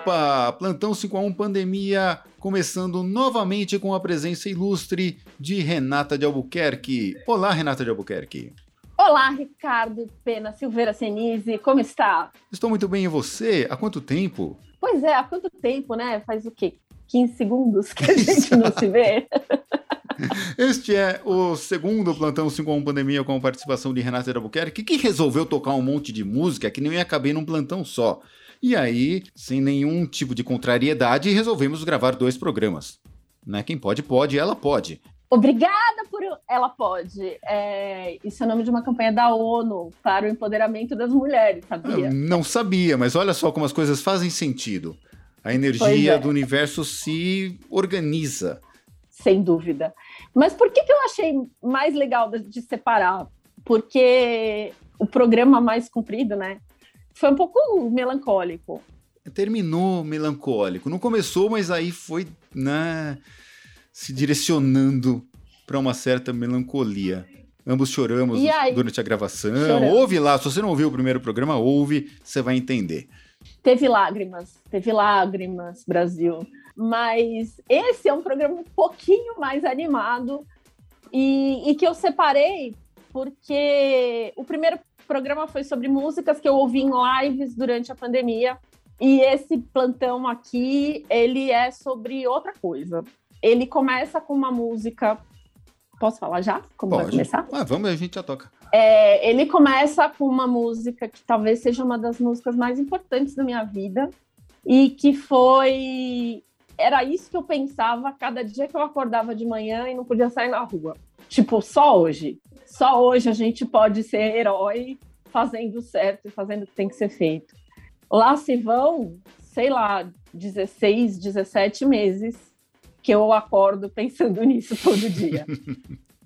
Opa! Plantão 5 a 1 Pandemia começando novamente com a presença ilustre de Renata de Albuquerque. Olá, Renata de Albuquerque. Olá, Ricardo Pena Silveira Senise, como está? Estou muito bem, e você? Há quanto tempo? Pois é, há quanto tempo, né? Faz o quê? 15 segundos que a gente não se vê. Este é o segundo Plantão 5 1 Pandemia com a participação de Renata de Albuquerque, que resolveu tocar um monte de música que não ia caber num plantão só. E aí, sem nenhum tipo de contrariedade, resolvemos gravar dois programas. Né? Quem pode, pode, ela pode. Obrigada por ela pode. É, isso é o nome de uma campanha da ONU para o empoderamento das mulheres, sabia? Eu não sabia, mas olha só como as coisas fazem sentido. A energia é. do universo se organiza. Sem dúvida. Mas por que, que eu achei mais legal de separar? Porque o programa mais comprido, né? Foi um pouco melancólico. Terminou melancólico. Não começou, mas aí foi né, se direcionando para uma certa melancolia. Ambos choramos aí, durante a gravação. Choramos. Ouve lá, se você não ouviu o primeiro programa, ouve, você vai entender. Teve lágrimas, teve lágrimas, Brasil. Mas esse é um programa um pouquinho mais animado e, e que eu separei porque o primeiro programa foi sobre músicas que eu ouvi em lives durante a pandemia. E esse plantão aqui, ele é sobre outra coisa. Ele começa com uma música Posso falar já? Como Pode. vai começar? Ah, vamos, a gente já toca. É, ele começa com uma música que talvez seja uma das músicas mais importantes da minha vida e que foi era isso que eu pensava cada dia que eu acordava de manhã e não podia sair na rua. Tipo, só hoje. Só hoje a gente pode ser herói fazendo certo e fazendo o que tem que ser feito. Lá se vão, sei lá, 16, 17 meses que eu acordo pensando nisso todo dia.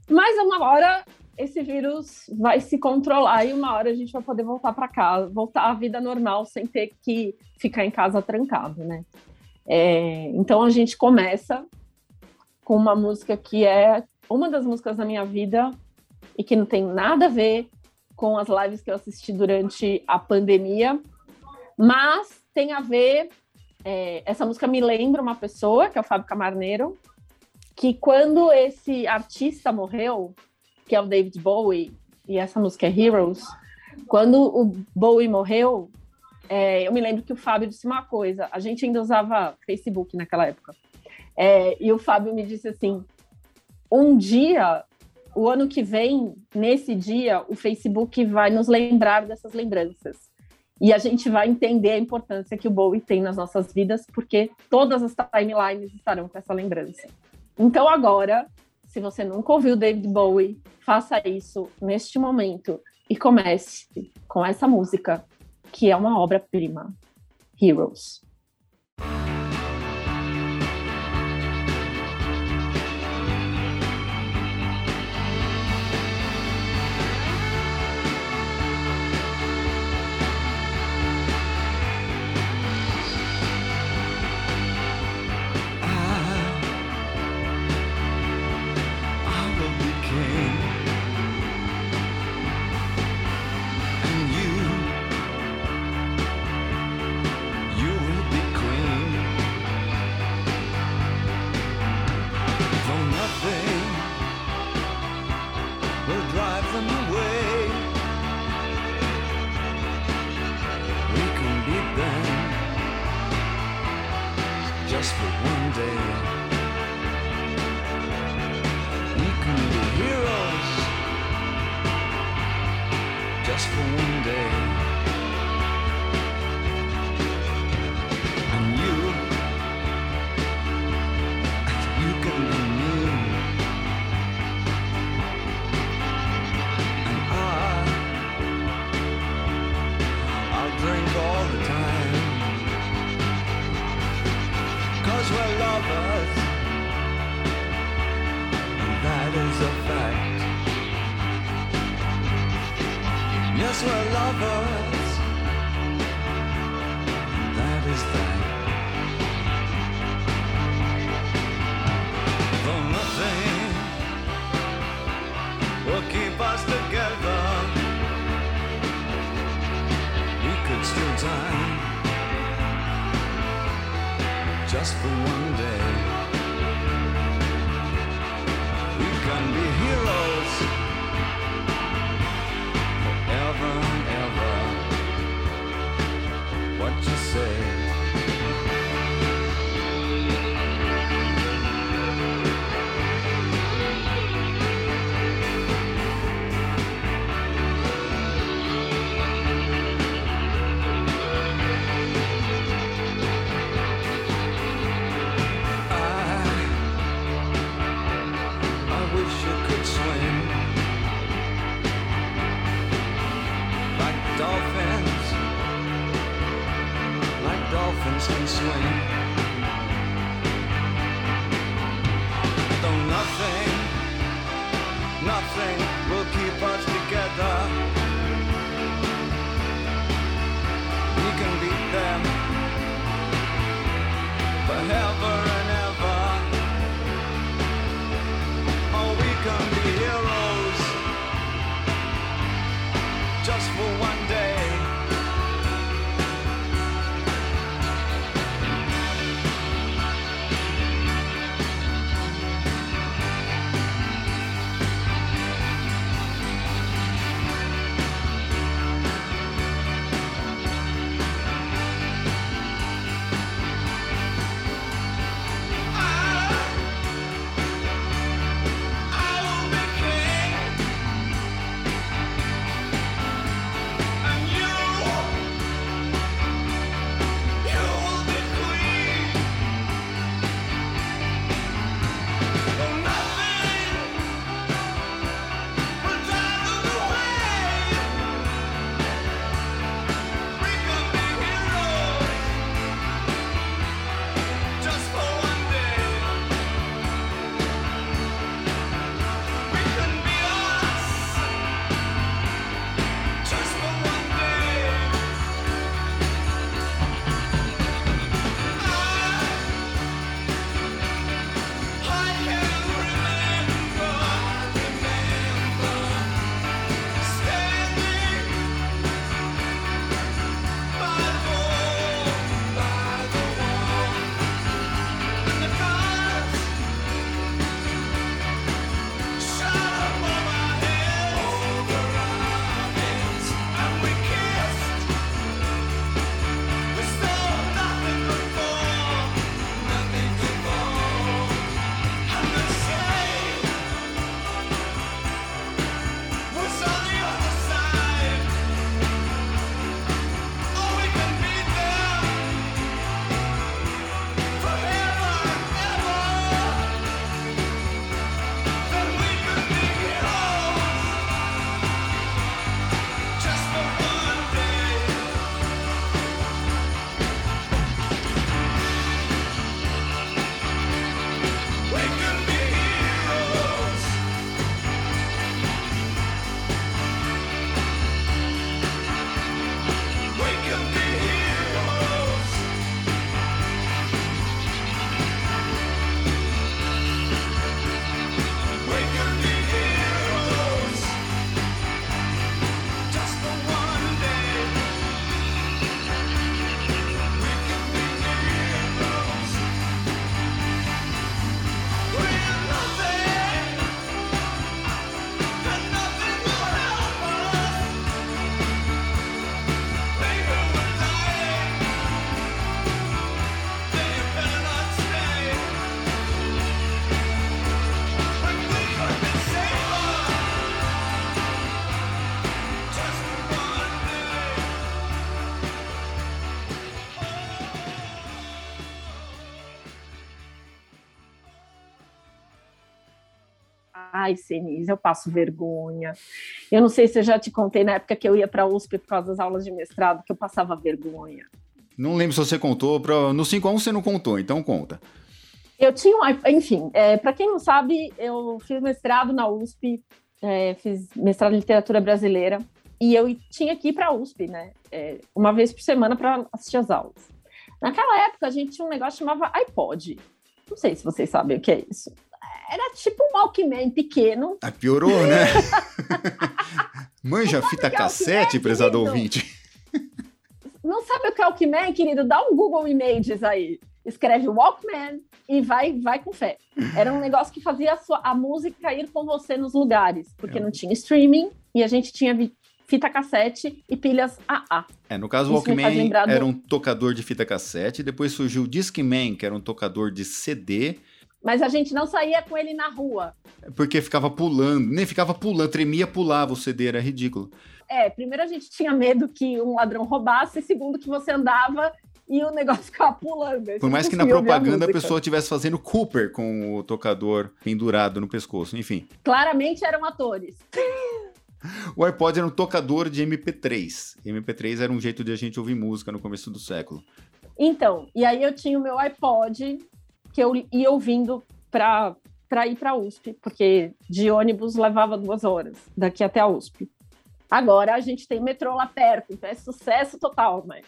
Mas uma hora esse vírus vai se controlar e uma hora a gente vai poder voltar para casa, voltar à vida normal sem ter que ficar em casa trancado, né? É, então a gente começa com uma música que é uma das músicas da minha vida e que não tem nada a ver com as lives que eu assisti durante a pandemia, mas tem a ver é, essa música me lembra uma pessoa, que é o Fábio Camarneiro, que quando esse artista morreu, que é o David Bowie, e essa música é Heroes, quando o Bowie morreu, é, eu me lembro que o Fábio disse uma coisa, a gente ainda usava Facebook naquela época, é, e o Fábio me disse assim, um dia, o ano que vem, nesse dia, o Facebook vai nos lembrar dessas lembranças. E a gente vai entender a importância que o Bowie tem nas nossas vidas, porque todas as timelines estarão com essa lembrança. Então, agora, se você nunca ouviu David Bowie, faça isso neste momento e comece com essa música, que é uma obra-prima: Heroes. Though nothing, nothing will keep us together. We can beat them forever. Ai, Senise, eu passo vergonha. Eu não sei se eu já te contei na época que eu ia para a USP por causa das aulas de mestrado, que eu passava vergonha. Não lembro se você contou. Pra... No 5 a 1 você não contou, então conta. Eu tinha um. Enfim, é, para quem não sabe, eu fiz mestrado na USP, é, fiz mestrado em literatura brasileira, e eu tinha que ir para a USP, né? é, uma vez por semana para assistir as aulas. Naquela época, a gente tinha um negócio que chamava iPod. Não sei se vocês sabem o que é isso. Era tipo um Walkman pequeno. Ah, piorou, né? Manja fita é cassete, é, prezado ouvinte. Não sabe o que é Walkman, querido? Dá um Google Images aí. Escreve Walkman e vai, vai com fé. Era um negócio que fazia a, sua, a música ir com você nos lugares, porque É. não tinha streaming e a gente tinha fita cassete e pilhas AA. É, no caso, o Walkman era um tocador de fita cassete, depois surgiu o Discman, que era um tocador de CD, Mas a gente não saía com ele na rua. porque ficava pulando, nem ficava pulando, tremia, pulava o CD, era ridículo. É, primeiro a gente tinha medo que um ladrão roubasse, e segundo que você andava e o negócio ficava pulando. Por mais que na propaganda a, música. pessoa estivesse fazendo Cooper com o tocador pendurado no pescoço, enfim. Claramente eram atores. O iPod era um tocador de MP3. MP3 era um jeito de a gente ouvir música no começo do século. Então, e aí eu tinha o meu iPod que eu ia ouvindo para para ir para a USP, porque de ônibus levava duas horas daqui até a USP. Agora a gente tem metrô lá perto, então é sucesso total, mas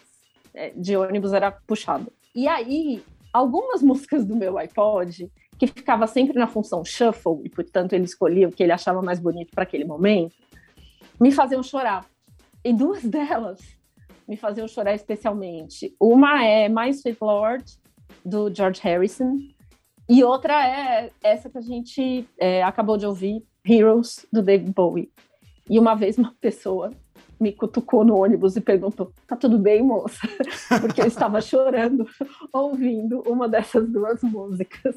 é, de ônibus era puxado. E aí, algumas músicas do meu iPod, que ficava sempre na função shuffle, e portanto ele escolhia o que ele achava mais bonito para aquele momento, me faziam chorar. E duas delas me faziam chorar especialmente. Uma é My Sweet Lord, do George Harrison, e outra é essa que a gente é, acabou de ouvir, Heroes, do David Bowie. E uma vez uma pessoa me cutucou no ônibus e perguntou: tá tudo bem, moça? Porque eu estava chorando ouvindo uma dessas duas músicas.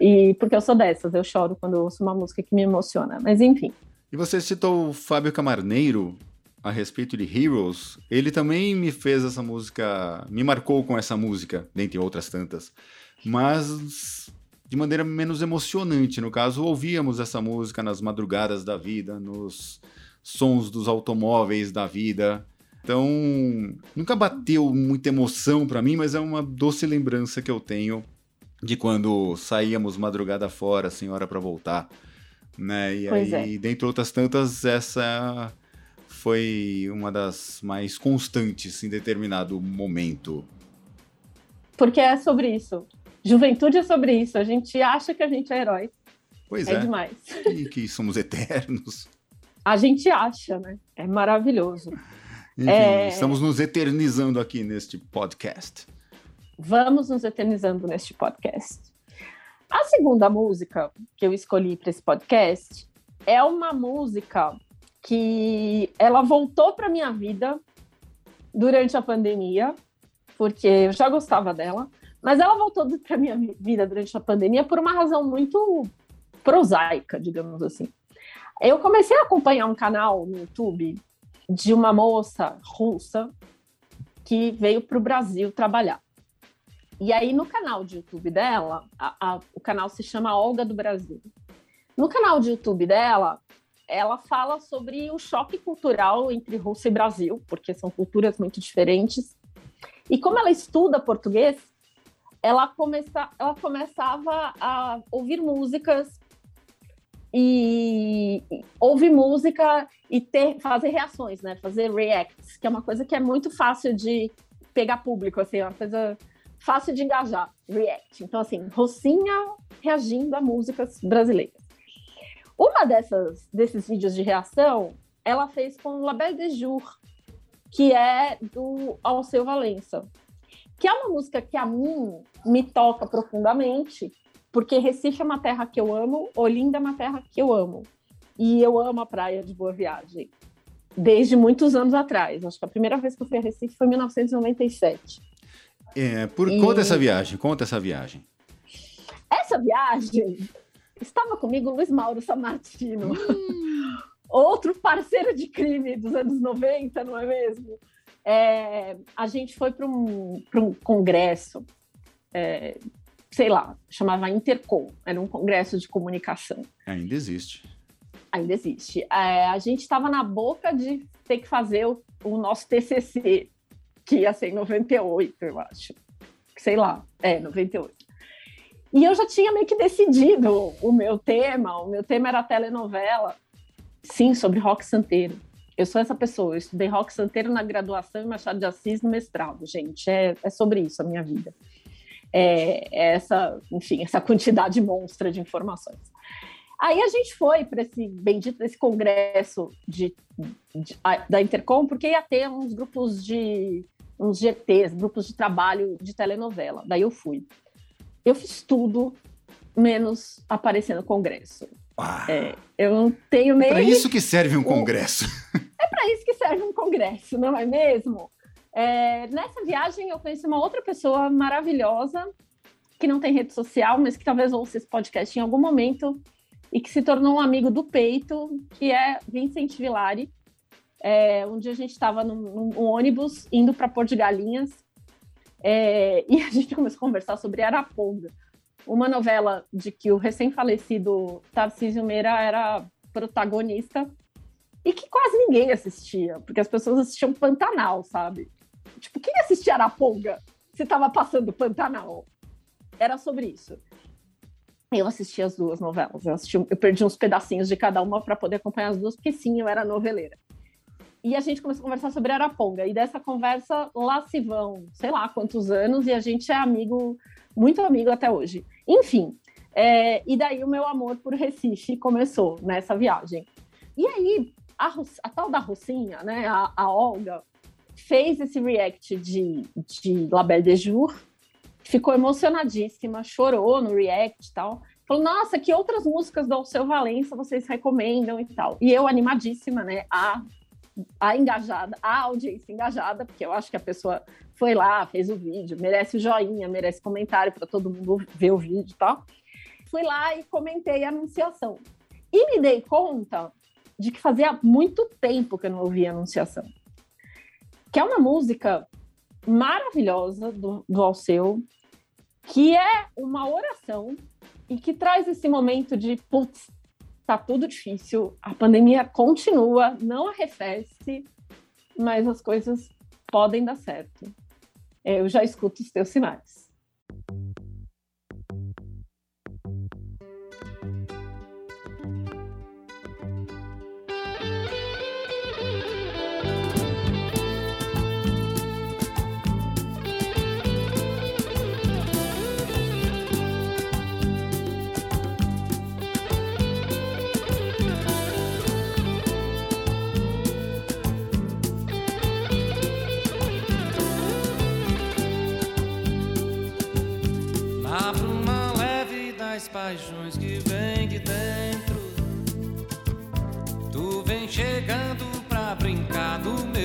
E porque eu sou dessas, eu choro quando eu ouço uma música que me emociona. Mas enfim, E você citou o Fábio Camarneiro a respeito de Heroes. Ele também me fez essa música, me marcou com essa música, dentre outras tantas. Mas de maneira menos emocionante. No caso, ouvíamos essa música nas madrugadas da vida, nos sons dos automóveis da vida. Então, nunca bateu muita emoção pra mim, mas é uma doce lembrança que eu tenho de quando saíamos madrugada fora, sem hora pra voltar, né? E Pois aí, dentre outras tantas, essa foi uma das mais constantes em determinado momento. porque é sobre isso. Juventude é sobre isso. A gente acha que a gente é herói. Pois É, é, demais. e que somos eternos. A gente acha, né? É maravilhoso. Enfim, É. estamos nos eternizando aqui neste podcast. Vamos nos eternizando neste podcast. A segunda música que eu escolhi para esse podcast é uma música que ela voltou para minha vida durante a pandemia, porque eu já gostava dela, mas ela voltou para minha vi- vida durante a pandemia por uma razão muito prosaica, digamos assim. Eu comecei a acompanhar um canal no YouTube de uma moça russa que veio para o Brasil trabalhar. E aí, no canal de YouTube dela, a- a- o canal se chama Olga do Brasil. No canal de YouTube dela, ela fala sobre o choque cultural entre Rússia e Brasil, porque são culturas muito diferentes. E como ela estuda português, ela, começa, ela começava a ouvir músicas e e ouvir música e ter, fazer reações, né? Fazer reacts, que é uma coisa que é muito fácil de pegar público, assim, é uma coisa fácil de engajar, react. Então, assim, Rocinha reagindo a músicas brasileiras. Uma dessas, desses vídeos de reação, ela fez com La Belle de Jour, que é do Alceu Valença, que é uma música que a mim me toca profundamente, porque Recife é uma terra que eu amo, Olinda é uma terra que eu amo. E eu amo a praia de Boa Viagem, desde muitos anos atrás. Acho que a primeira vez que eu fui a Recife foi em 1997. É, por E- conta dessa viagem, conta essa viagem. Essa viagem estava comigo Luiz Mauro Samartino, outro parceiro de crime dos anos 90, não é mesmo? É, a gente foi para um, pra um congresso, é, sei lá, chamava Intercom, era um congresso de comunicação. Ainda existe. Ainda existe. É, a gente estava na boca de ter que fazer o, o nosso TCC, que ia ser em 98, eu acho. Sei lá, é, 98. E eu já tinha meio que decidido o meu tema, o meu tema era telenovela, sim, sobre rock santeiro. Eu sou essa pessoa, eu estudei rock santeiro na graduação e Machado de Assis no mestrado, gente, é, é sobre isso a minha vida. É, é essa, enfim, essa quantidade monstra de informações. Aí a gente foi para esse bendito desse congresso de, de- da Intercom, porque ia ter uns grupos de uns GTs, grupos de trabalho de telenovela. Daí eu fui. Eu fiz tudo menos aparecer no congresso. Ah, É, eu não tenho nem Para isso que serve um congresso. para isso que serve um congresso, não é mesmo? É, nessa viagem eu conheci uma outra pessoa maravilhosa que não tem rede social, mas que talvez ouça esse podcast em algum momento e que se tornou um amigo do peito, que é Vincent Villari. É, um dia a gente estava num, num ônibus indo para Porto de Galinhas é, e a gente começou a conversar sobre Araponga, uma novela de que o recém-falecido Tarcísio Meira era protagonista e que quase ninguém assistia, porque as pessoas assistiam Pantanal, sabe? Tipo, quem assistia Araponga se estava passando Pantanal? Era sobre isso. Eu assisti as duas novelas. Eu, assisti, eu perdi uns pedacinhos de cada uma para poder acompanhar as duas, porque sim, eu era noveleira. E a gente começou a conversar sobre Araponga. E dessa conversa, lá se vão, sei lá quantos anos, e a gente é amigo, muito amigo até hoje. Enfim, é, e daí o meu amor por Recife começou nessa viagem. E aí, a, a tal da Rocinha, né, a, a Olga, fez esse react de, de La Belle de Jour, ficou emocionadíssima, chorou no react e tal. Falou, nossa, que outras músicas do Alceu Valença vocês recomendam e tal. E eu animadíssima, né, a, a engajada, a audiência engajada, porque eu acho que a pessoa foi lá, fez o vídeo, merece o joinha, merece comentário para todo mundo ver o vídeo e tal. Fui lá e comentei a anunciação. E me dei conta de que fazia muito tempo que eu não ouvia anunciação. Que é uma música maravilhosa do, do Alceu, que é uma oração e que traz esse momento de putz, tá tudo difícil, a pandemia continua, não arrefece, mas as coisas podem dar certo. Eu já escuto os teus sinais. Paixões que vem de dentro. Tu vem chegando pra brincar no meu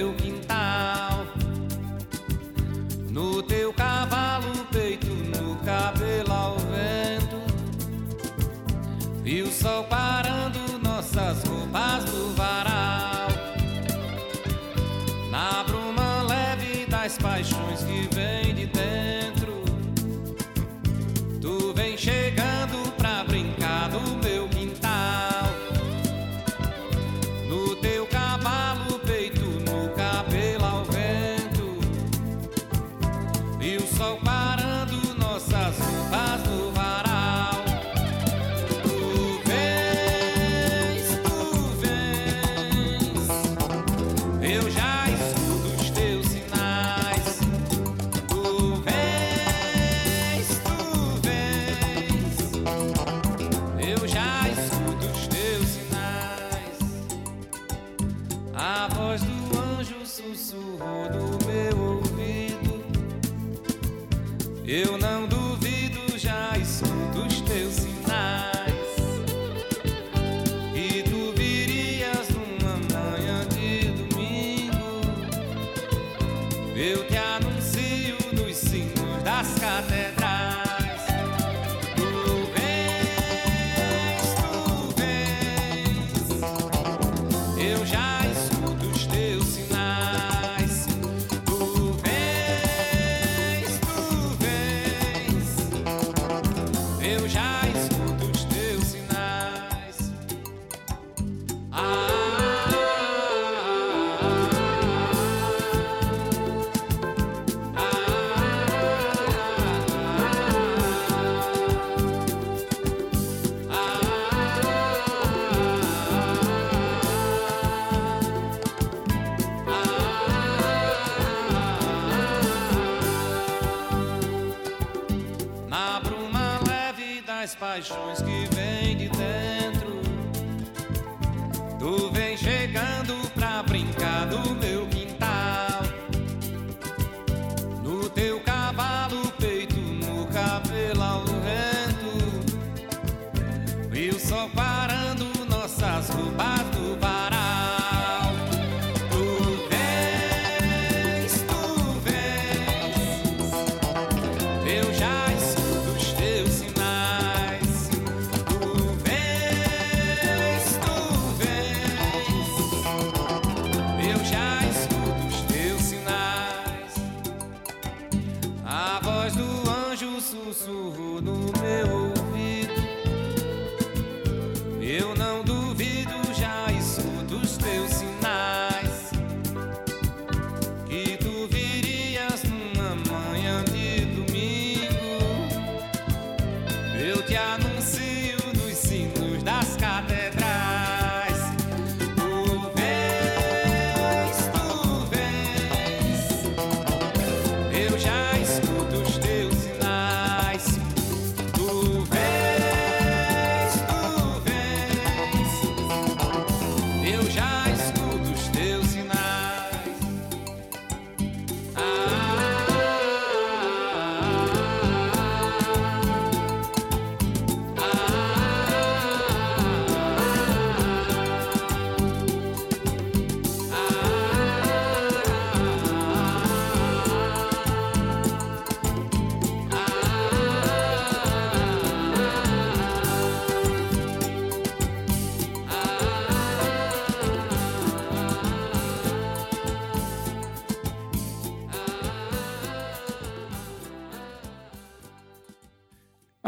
Eu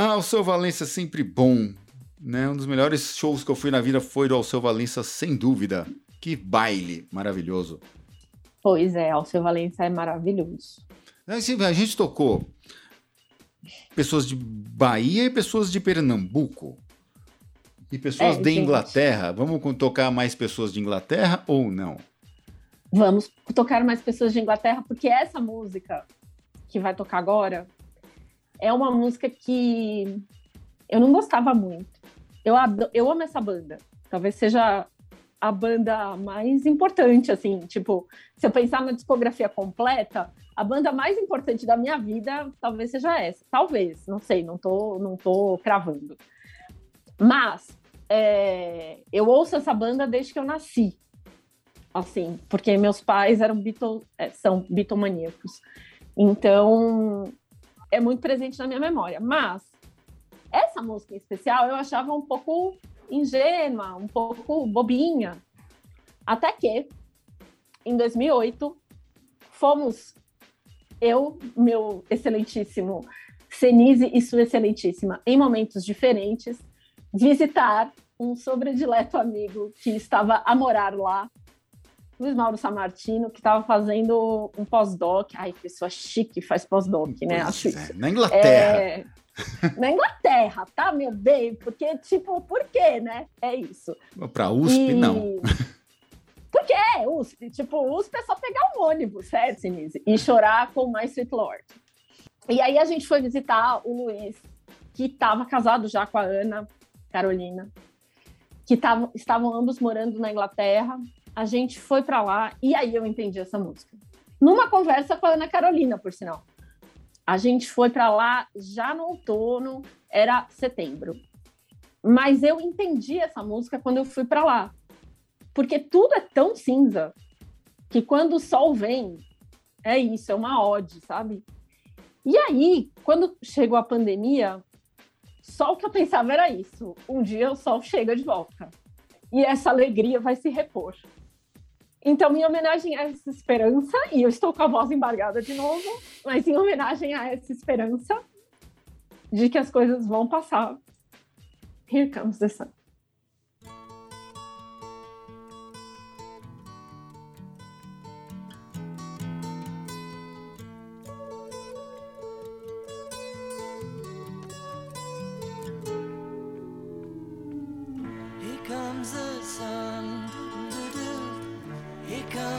Ah, o seu Valença é sempre bom. Né? Um dos melhores shows que eu fui na vida foi do Alceu Valença, sem dúvida. Que baile maravilhoso. Pois é, Alceu Valença é maravilhoso. A gente tocou pessoas de Bahia e pessoas de Pernambuco. E pessoas É, de gente. Inglaterra. Vamos tocar mais pessoas de Inglaterra ou não? Vamos tocar mais pessoas de Inglaterra, porque essa música que vai tocar agora é uma música que eu não gostava muito. Eu, ado- eu amo essa banda. Talvez seja a banda mais importante, assim, tipo, se eu pensar na discografia completa, a banda mais importante da minha vida talvez seja essa. Talvez, não sei, não tô, não tô cravando. Mas é, eu ouço essa banda desde que eu nasci assim, porque meus pais eram Beatle, é, são bitomaníacos. Então, é muito presente na minha memória. Mas essa música em especial eu achava um pouco ingênua, um pouco bobinha. Até que, em 2008, fomos eu, meu excelentíssimo Senise e sua excelentíssima, em momentos diferentes, visitar um sobredileto amigo que estava a morar lá, Luiz Mauro Samartino, que estava fazendo um pós-doc. Ai, pessoa chique faz pós-doc, né? Acho é, isso. Na Inglaterra. É, na Inglaterra, tá, meu bem? Porque, tipo, por quê, né? É isso. Pra USP, E- não. Por que USP? Tipo, USP é só pegar um ônibus, certo, Sinise? E chorar com My Sweet Lord. E aí a gente foi visitar o Luiz, que estava casado já com a Ana Carolina, que tavam, estavam ambos morando na Inglaterra. A gente foi para lá e aí eu entendi essa música. Numa conversa com a Ana Carolina, por sinal. A gente foi para lá já no outono, era setembro. Mas eu entendi essa música quando eu fui para lá porque tudo é tão cinza que quando o sol vem, é isso, é uma ode, sabe? E aí, quando chegou a pandemia, só o que eu pensava era isso: um dia o sol chega de volta e essa alegria vai se repor. Então, minha homenagem a essa esperança, e eu estou com a voz embargada de novo, mas em homenagem a essa esperança de que as coisas vão passar. Here comes the sun. Here comes the sun.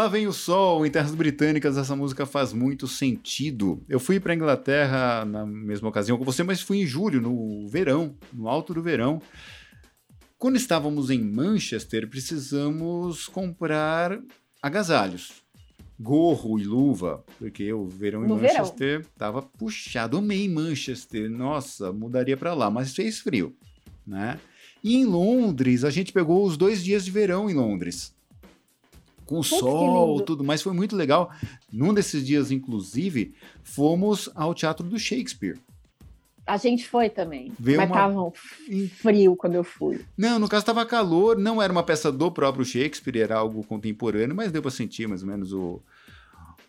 Lá vem o sol, em terras britânicas essa música faz muito sentido. Eu fui para Inglaterra na mesma ocasião com você, mas fui em julho, no verão, no alto do verão. Quando estávamos em Manchester, precisamos comprar agasalhos, gorro e luva, porque o verão em No verão. Manchester estava puxado. Amei Manchester, nossa, mudaria para lá, mas fez frio, né? E em Londres, a gente pegou os dois dias de verão em Londres. Com que sol, tudo mais, foi muito legal. Num desses dias, inclusive, fomos ao Teatro do Shakespeare. A gente foi também. Vê mas uma- tava um frio quando eu fui. Não, no caso estava calor, não era uma peça do próprio Shakespeare, era algo contemporâneo, mas deu para sentir mais ou menos o,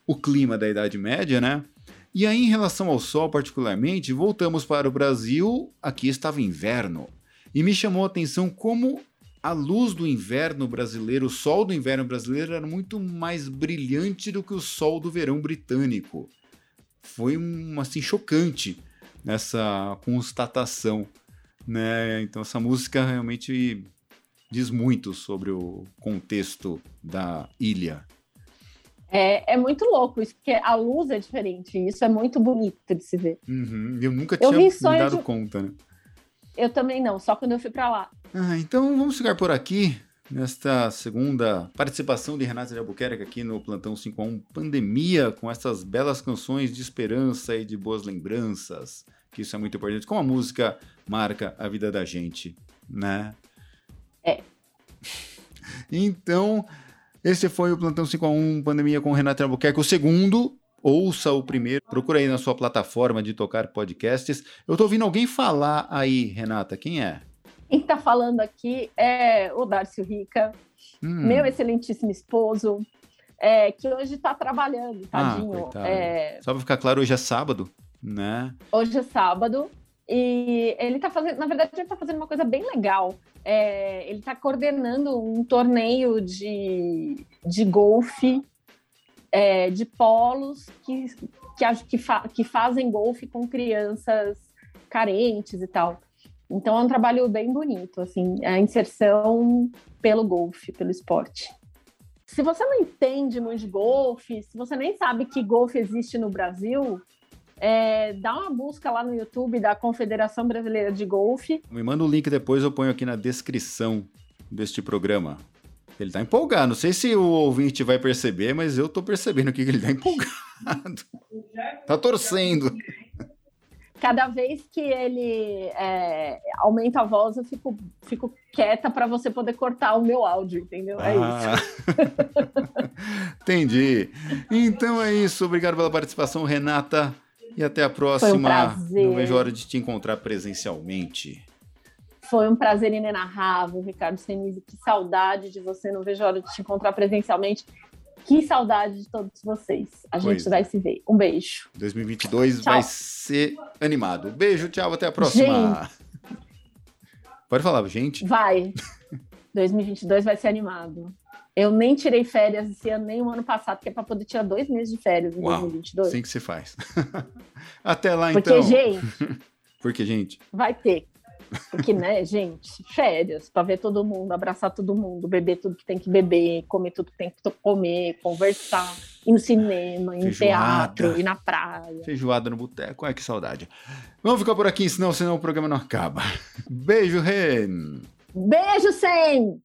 o clima da Idade Média, né? E aí, em relação ao sol, particularmente, voltamos para o Brasil, aqui estava inverno. E me chamou a atenção como a luz do inverno brasileiro, o sol do inverno brasileiro era muito mais brilhante do que o sol do verão britânico. Foi um, assim, chocante nessa constatação né? Então essa música realmente diz muito sobre o contexto da ilha. É, é muito louco isso, porque a luz é diferente. Isso é muito bonito de se ver. Uhum, Eu nunca Eu tinha vi me dado de- conta, né? Eu também não, só quando eu fui pra lá. Ah, então vamos ficar por aqui nesta segunda participação de Renata de Albuquerque aqui no Plantão 51 Pandemia, com essas belas canções de esperança e de boas lembranças, que isso é muito importante, como a música marca a vida da gente, né? É. Então, esse foi o Plantão 51 Pandemia com Renata de Albuquerque, o segundo. Ouça o primeiro, procura aí na sua plataforma de tocar podcasts. Eu tô ouvindo alguém falar aí, Renata, quem é? Quem tá falando aqui é o Darcio Rica, Hum. meu excelentíssimo esposo, é, que hoje tá trabalhando, Ah, tadinho. coitado. É, Só pra ficar claro, hoje é sábado, né? hoje é sábado e ele tá fazendo, na verdade, ele tá fazendo uma coisa bem legal. É, ele tá coordenando um torneio de, de golfe é, de polos que, que, que, fa- que fazem golfe com crianças carentes e tal. Então é um trabalho bem bonito, assim, a inserção pelo golfe, pelo esporte. Se você não entende muito de golfe, se você nem sabe que golfe existe no Brasil, é, dá uma busca lá no YouTube da Confederação Brasileira de Golfe. Me manda o link depois, eu ponho aqui na descrição deste programa. Ele tá empolgado. Não sei se o ouvinte vai perceber, mas eu tô percebendo aqui que ele tá empolgado. Tá torcendo. Cada vez que ele é, aumenta a voz, eu fico, fico quieta para você poder cortar o meu áudio, entendeu? É isso. Ah. Entendi. Então é isso. Obrigado pela participação, Renata. E até a próxima. prazer. Não vejo a hora de te encontrar presencialmente. Foi um prazer inenarrável, Ricardo Senise. Que saudade de você. Não vejo a hora de te encontrar presencialmente. Que saudade de todos vocês. A Pois gente é. vai se ver. Um beijo. 2022 Tchau. vai ser animado. Beijo, tchau, até a próxima. Pode falar, gente. Vai. 2022 vai ser animado. Eu nem tirei férias esse ano, nem o ano passado, que é para poder tirar dois meses de férias em Uau, 2022. Assim que se faz. até lá, Porque, então. gente, Porque, gente, vai ter. Porque, né, gente, férias, para ver todo mundo, abraçar todo mundo, beber tudo que tem que beber, comer tudo que tem que comer, conversar, ir no cinema, ir no teatro, ir na praia. feijoada no boteco. Ai, que saudade. Vamos ficar por aqui, senão, senão o programa não acaba. Beijo, Ren. Beijo, Sem!